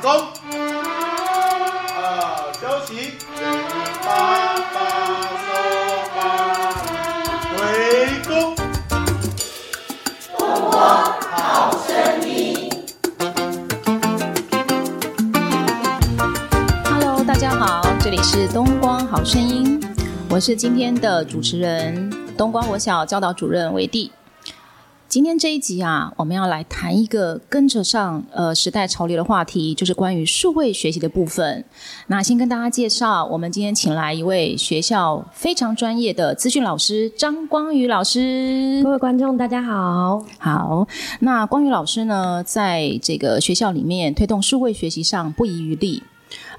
场中。啊，休息。八八收八，回宫。东光好声音。Hello，大家好，这里是东光好声音，我是今天的主持人，东光国小教导主任韦蒂。今天这一集啊，我们要来谈一个跟着上呃时代潮流的话题，就是关于数位学习的部分。那先跟大家介绍，我们今天请来一位学校非常专业的资讯老师张光宇老师。各位观众，大家好。好，那光宇老师呢，在这个学校里面推动数位学习上不遗余力。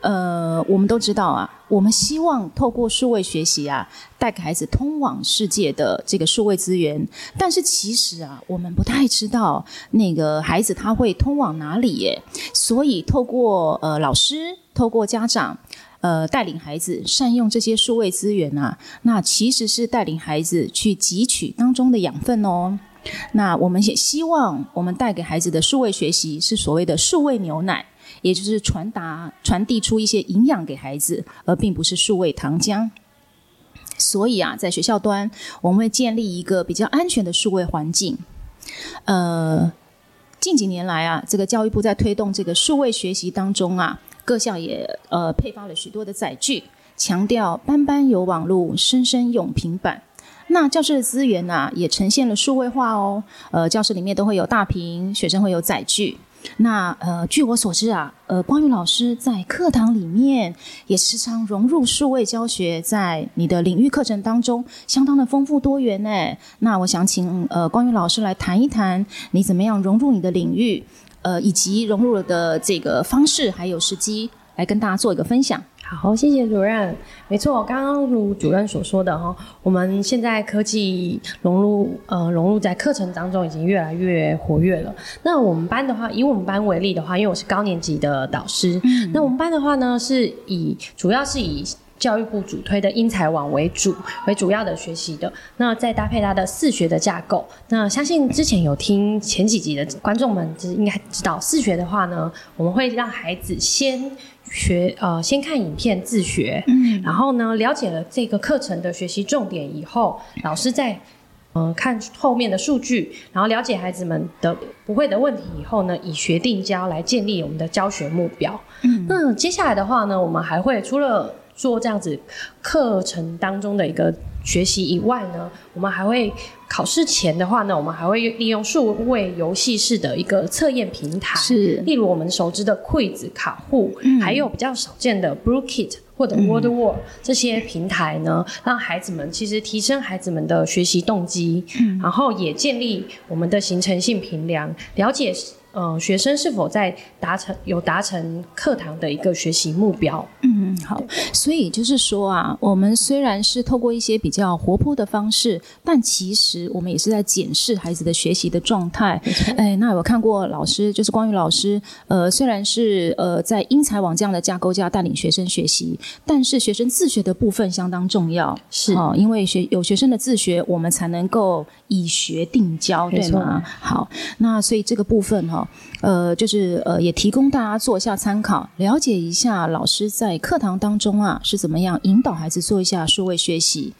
呃，我们都知道啊，我们希望透过数位学习啊，带给孩子通往世界的这个数位资源。但是其实啊，我们不太知道那个孩子他会通往哪里耶。所以透过呃老师，透过家长，呃带领孩子善用这些数位资源啊，那其实是带领孩子去汲取当中的养分哦。那我们也希望我们带给孩子的数位学习是所谓的数位牛奶。也就是传达、传递出一些营养给孩子，而并不是数位糖浆。所以啊，在学校端，我们会建立一个比较安全的数位环境。呃，近几年来啊，这个教育部在推动这个数位学习当中啊，各项也呃配发了许多的载具，强调班班有网络，生生用平板。那教室的资源呢，也呈现了数位化哦。呃，教室里面都会有大屏，学生会有载具。那呃，据我所知啊，呃，光宇老师在课堂里面也时常融入数位教学，在你的领域课程当中，相当的丰富多元呢。那我想请呃光宇老师来谈一谈，你怎么样融入你的领域，呃，以及融入的这个方式还有时机，来跟大家做一个分享。好，谢谢主任。没错，刚刚如主任所说的哈，我们现在科技融入呃融入在课程当中已经越来越活跃了。那我们班的话，以我们班为例的话，因为我是高年级的导师，那我们班的话呢，是以主要是以教育部主推的英才网为主为主要的学习的。那再搭配它的四学的架构，那相信之前有听前几集的观众们，就是应该知道四学的话呢，我们会让孩子先。学呃，先看影片自学，嗯，然后呢，了解了这个课程的学习重点以后，老师再嗯看后面的数据，然后了解孩子们的不会的问题以后呢，以学定教来建立我们的教学目标。嗯，那接下来的话呢，我们还会除了做这样子课程当中的一个学习以外呢，我们还会。考试前的话呢，我们还会利用数位游戏式的一个测验平台，是，例如我们熟知的 Quiz 卡户，还有比较少见的 Brookit 或者 Word War 这些平台呢，让孩子们其实提升孩子们的学习动机，然后也建立我们的形成性评量，了解。呃，学生是否在达成有达成课堂的一个学习目标？嗯，好。所以就是说啊，我们虽然是透过一些比较活泼的方式，但其实我们也是在检视孩子的学习的状态。哎，那我看过老师，就是关于老师，呃，虽然是呃在英才网这样的架构下带领学生学习，但是学生自学的部分相当重要。是哦，因为学有学生的自学，我们才能够以学定教，对吗？好，那所以这个部分哈。呃，就是呃，也提供大家做一下参考，了解一下老师在课堂当中啊是怎么样引导孩子做一下数位学习。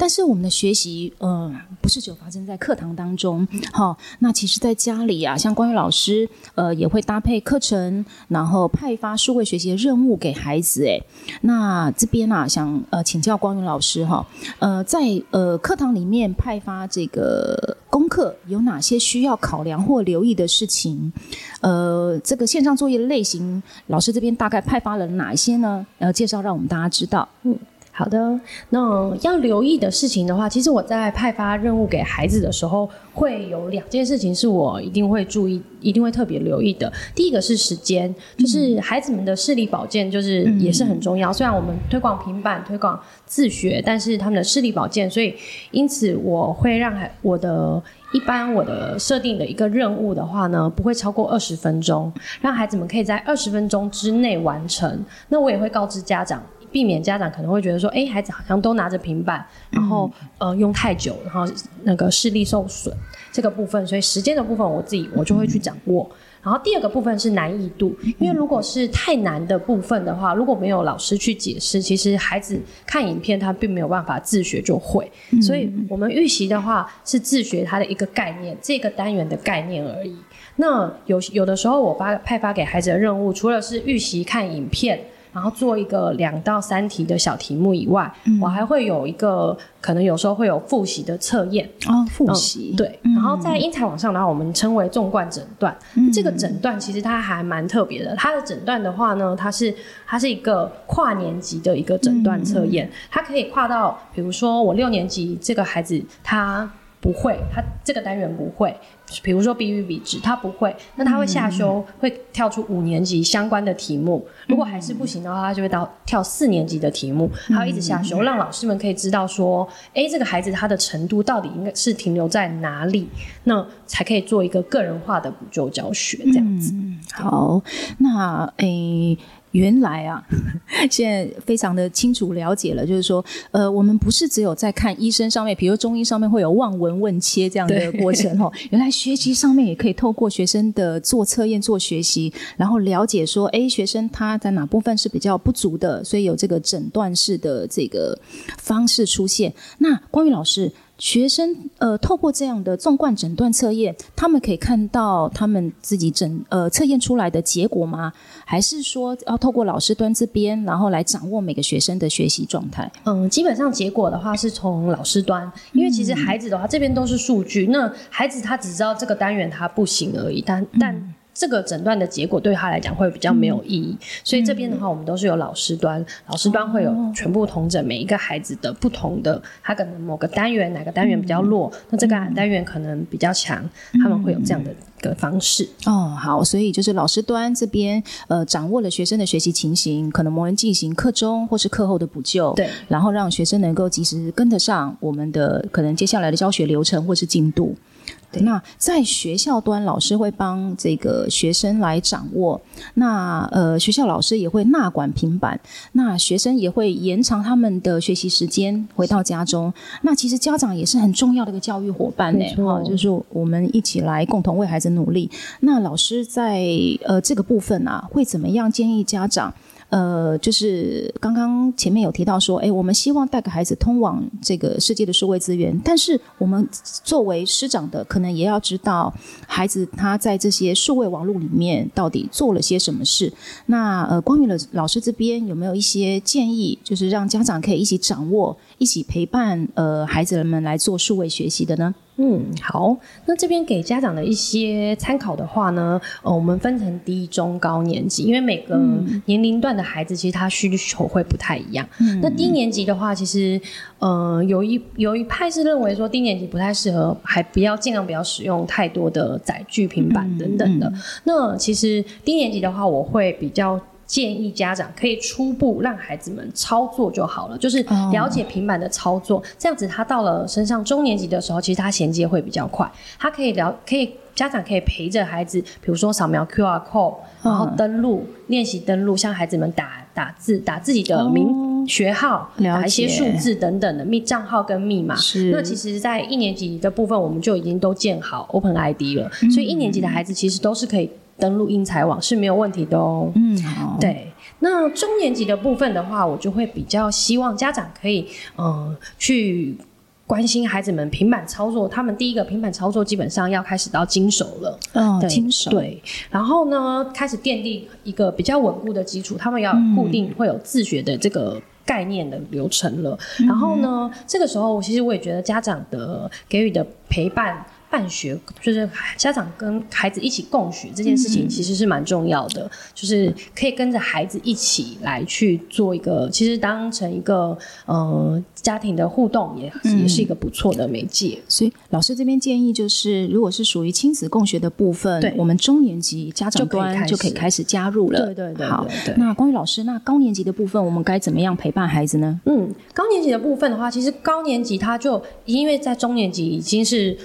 但是我们的学习，嗯，不是只有发生在课堂当中，好，那其实在家里啊，像关于老师，呃，也会搭配课程，然后派发数位学习的任务给孩子，哎，那这边啊，想呃请教光云老师哈，呃，在呃课堂里面派发这个功课有哪些需要考量或留意的事情？呃，这个线上作业的类型，老师这边大概派发了哪一些呢？呃，介绍让我们大家知道，嗯。好的，那要留意的事情的话，其实我在派发任务给孩子的时候，会有两件事情是我一定会注意、一定会特别留意的。第一个是时间，就是孩子们的视力保健，就是也是很重要。虽然我们推广平板、推广自学，但是他们的视力保健，所以因此我会让孩我的。一般我的设定的一个任务的话呢，不会超过二十分钟，让孩子们可以在二十分钟之内完成。那我也会告知家长，避免家长可能会觉得说，哎，孩子好像都拿着平板，然后呃用太久，然后那个视力受损这个部分，所以时间的部分我自己我就会去掌握。然后第二个部分是难易度，因为如果是太难的部分的话，如果没有老师去解释，其实孩子看影片他并没有办法自学就会。所以我们预习的话是自学它的一个概念，这个单元的概念而已。那有有的时候我发派发给孩子的任务，除了是预习看影片。然后做一个两到三题的小题目以外，我还会有一个可能有时候会有复习的测验哦，复习对。然后在英才网上的话，我们称为纵贯诊断。这个诊断其实它还蛮特别的。它的诊断的话呢，它是它是一个跨年级的一个诊断测验，它可以跨到比如说我六年级这个孩子他不会，他这个单元不会。比如说比与比值，他不会，那他会下修，会跳出五年级相关的题目。如果还是不行的话，他就会到跳四年级的题目，他会一直下修，让老师们可以知道说，哎，这个孩子他的程度到底应该是停留在哪里，那才可以做一个个人化的补救教学这样子。好，那诶。原来啊，现在非常的清楚了解了，就是说，呃，我们不是只有在看医生上面，比如中医上面会有望闻问切这样的过程哦。原来学习上面也可以透过学生的做测验做学习，然后了解说，哎，学生他在哪部分是比较不足的，所以有这个诊断式的这个方式出现。那关于老师。学生呃，透过这样的纵贯诊断测验，他们可以看到他们自己诊呃测验出来的结果吗？还是说要透过老师端这边，然后来掌握每个学生的学习状态？嗯，基本上结果的话是从老师端，因为其实孩子的话这边都是数据，那孩子他只知道这个单元他不行而已，但但。这个诊断的结果对他来讲会比较没有意义，所以这边的话，我们都是有老师端，老师端会有全部同诊每一个孩子的不同的，他可能某个单元哪个单元比较弱，那这个单元可能比较强，他们会有这样的一个方式。哦，好，所以就是老师端这边呃掌握了学生的学习情形，可能我们进行课中或是课后的补救，对，然后让学生能够及时跟得上我们的可能接下来的教学流程或是进度。那在学校端，老师会帮这个学生来掌握。那呃，学校老师也会纳管平板。那学生也会延长他们的学习时间，回到家中。那其实家长也是很重要的一个教育伙伴呢，哈，就是我们一起来共同为孩子努力。那老师在呃这个部分啊，会怎么样建议家长？呃，就是刚刚前面有提到说，哎，我们希望带个孩子通往这个世界的数位资源，但是我们作为师长的，可能也要知道孩子他在这些数位网络里面到底做了些什么事。那呃，关于了老师这边有没有一些建议，就是让家长可以一起掌握、一起陪伴呃孩子们来做数位学习的呢？嗯，好，那这边给家长的一些参考的话呢，呃，我们分成低、中、高年级，因为每个年龄段的孩子其实他需求会不太一样。那低年级的话，其实呃，有一有一派是认为说低年级不太适合，还不要尽量不要使用太多的载具、平板等等的。那其实低年级的话，我会比较。建议家长可以初步让孩子们操作就好了，就是了解平板的操作，这样子他到了升上中年级的时候，其实他衔接会比较快。他可以了，可以家长可以陪着孩子，比如说扫描 Q R code，然后登录练习登录，向孩子们打打字，打自己的名学号，打一些数字等等的密账号跟密码。那其实，在一年级的部分，我们就已经都建好 Open ID 了，所以一年级的孩子其实都是可以。登录英才网是没有问题的哦。嗯，对，那中年级的部分的话，我就会比较希望家长可以，嗯，去关心孩子们平板操作。他们第一个平板操作基本上要开始到经手了。嗯，经手。对，然后呢，开始奠定一个比较稳固的基础。他们要固定会有自学的这个概念的流程了。然后呢，这个时候其实我也觉得家长的给予的陪伴。办学就是家长跟孩子一起共学这件事情，其实是蛮重要的。就是可以跟着孩子一起来去做一个，其实当成一个呃家庭的互动，也也是一个不错的媒介。所以老师这边建议就是，如果是属于亲子共学的部分，对，我们中年级家长端就可以开始加入了。对对对，好。那关于老师，那高年级的部分，我们该怎么样陪伴孩子呢？嗯，高年级的部分的话，其实高年级他就因为在中年级已经是。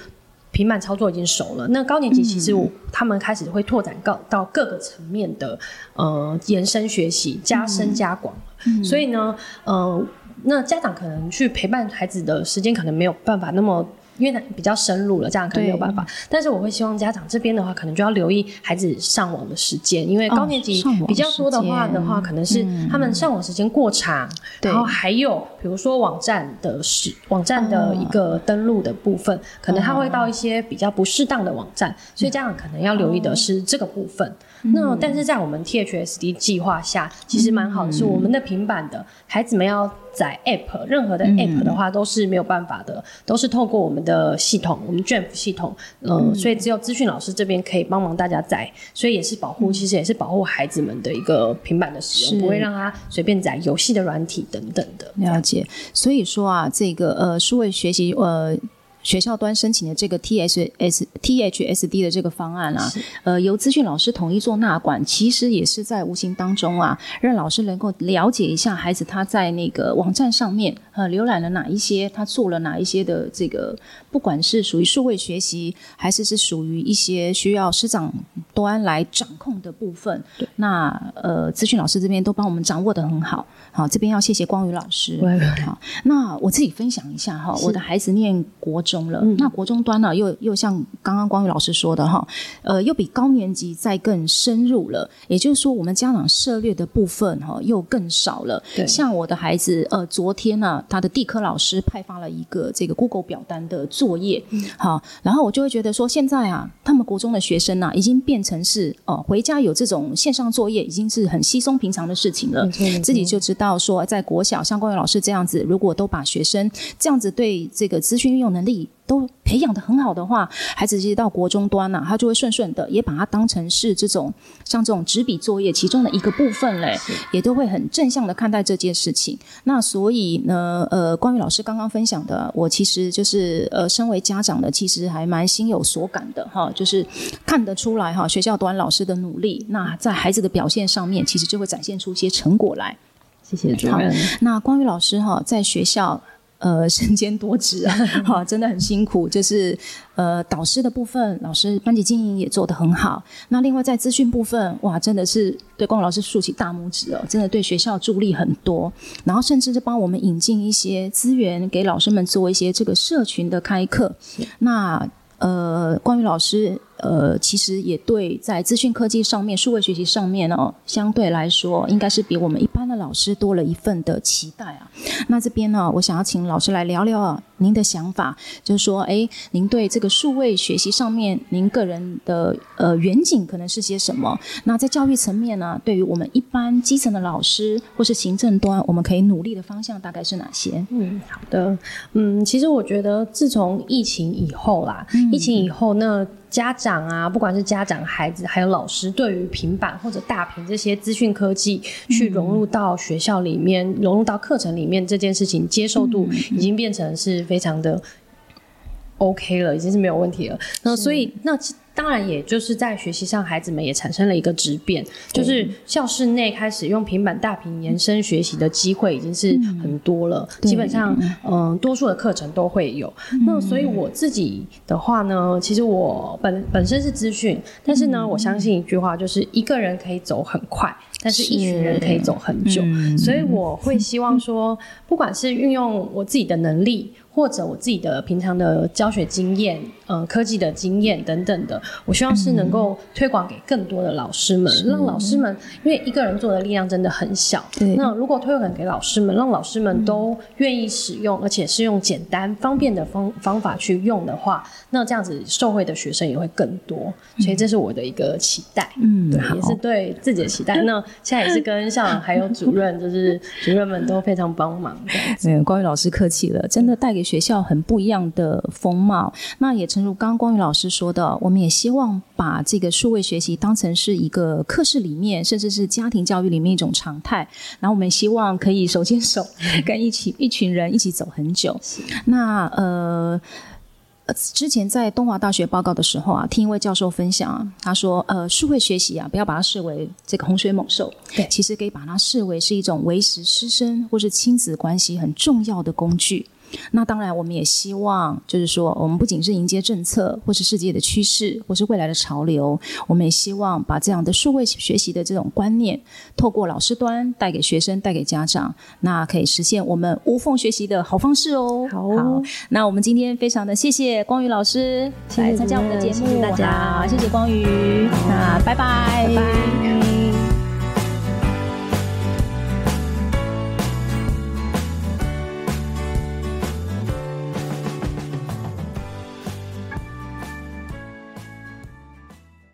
平板操作已经熟了。那高年级其实我他们开始会拓展到到各个层面的呃延伸学习，加深加广。所以呢，呃，那家长可能去陪伴孩子的时间可能没有办法那么。因为它比较深入了，这样可能没有办法。但是我会希望家长这边的话，可能就要留意孩子上网的时间，因为高年级比较多的话的话，可能是他们上网时间过长，然后还有比如说网站的使网站的一个登录的部分，可能他会到一些比较不适当的网站，所以家长可能要留意的是这个部分。那但是在我们 THSD 计划下，其实蛮好的，是我们的平板的孩子们要载 App，任何的 App 的话都是没有办法的，都是透过我们的系统，我们 j a m 系统，嗯，所以只有资讯老师这边可以帮忙大家载，所以也是保护，其实也是保护孩子们的一个平板的使用，不会让他随便载游戏的软体等等的。了解，所以说啊，这个呃，数位学习呃。学校端申请的这个 T S S T H S D 的这个方案啊，呃，由资讯老师统一做纳管，其实也是在无形当中啊，让老师能够了解一下孩子他在那个网站上面呃浏览了哪一些，他做了哪一些的这个，不管是属于数位学习，还是是属于一些需要师长端来掌控的部分。那呃，资讯老师这边都帮我们掌握的很好。好，这边要谢谢光宇老师。好，那我自己分享一下哈，我的孩子念国中。中了，那国中端呢，又又像刚刚光宇老师说的哈，呃，又比高年级再更深入了。也就是说，我们家长涉猎的部分哈，又更少了。像我的孩子，呃，昨天呢，他的地科老师派发了一个这个 Google 表单的作业，好，然后我就会觉得说，现在啊，他们国中的学生呢，已经变成是哦，回家有这种线上作业，已经是很稀松平常的事情了。自己就知道说，在国小像关于老师这样子，如果都把学生这样子对这个资讯运用能力。都培养的很好的话，孩子其实到国中端呢，他就会顺顺的，也把它当成是这种像这种纸笔作业其中的一个部分嘞，也都会很正向的看待这件事情。那所以呢，呃，关于老师刚刚分享的，我其实就是呃，身为家长的，其实还蛮心有所感的哈，就是看得出来哈，学校端老师的努力，那在孩子的表现上面，其实就会展现出一些成果来。谢谢主任。那关于老师哈，在学校。呃，身兼多职啊，哈，真的很辛苦。就是呃，导师的部分，老师班级经营也做得很好。那另外在资讯部分，哇，真的是对光老师竖起大拇指哦，真的对学校助力很多。然后甚至是帮我们引进一些资源，给老师们做一些这个社群的开课。那呃，关于老师。呃，其实也对，在资讯科技上面、数位学习上面呢，相对来说，应该是比我们一般的老师多了一份的期待啊。那这边呢，我想要请老师来聊聊啊，您的想法，就是说，哎，您对这个数位学习上面，您个人的呃远景可能是些什么？那在教育层面呢，对于我们一般基层的老师或是行政端，我们可以努力的方向大概是哪些？嗯，好的，嗯，其实我觉得自从疫情以后啦，疫情以后那。家长啊，不管是家长、孩子，还有老师，对于平板或者大屏这些资讯科技去融入到学校里面、融入到课程里面这件事情，接受度已经变成是非常的 OK 了，已经是没有问题了。那所以那。当然，也就是在学习上，孩子们也产生了一个质变，就是教室内开始用平板大屏延伸学习的机会已经是很多了。基本上，嗯，多数的课程都会有。那所以我自己的话呢，其实我本本身是资讯，但是呢，我相信一句话，就是一个人可以走很快，但是一群人可以走很久。所以我会希望说，不管是运用我自己的能力。或者我自己的平常的教学经验，呃，科技的经验等等的，我希望是能够推广给更多的老师们，让老师们，因为一个人做的力量真的很小。那如果推广给老师们，让老师们都愿意使用，而且是用简单方便的方方法去用的话，那这样子受惠的学生也会更多。所以这是我的一个期待，嗯，对，也是对自己的期待。那现在也是跟校长还有主任，就是主任们都非常帮忙。嗯，关于老师客气了，真的带给。学校很不一样的风貌，那也诚如刚刚光宇老师说的，我们也希望把这个数位学习当成是一个课室里面，甚至是家庭教育里面一种常态。然后我们希望可以手牵手，跟一起一群人一起走很久。那呃。呃，之前在东华大学报告的时候啊，听一位教授分享啊，他说，呃，数位学习啊，不要把它视为这个洪水猛兽，对，其实可以把它视为是一种维持师生或是亲子关系很重要的工具。那当然，我们也希望，就是说，我们不仅是迎接政策，或是世界的趋势，或是未来的潮流，我们也希望把这样的数位学习的这种观念，透过老师端带给学生、带给家长，那可以实现我们无缝学习的好方式哦。好，那我们今天非常的谢谢光宇老师来参加我们的节目，大家，谢谢光宇，那拜拜，拜拜。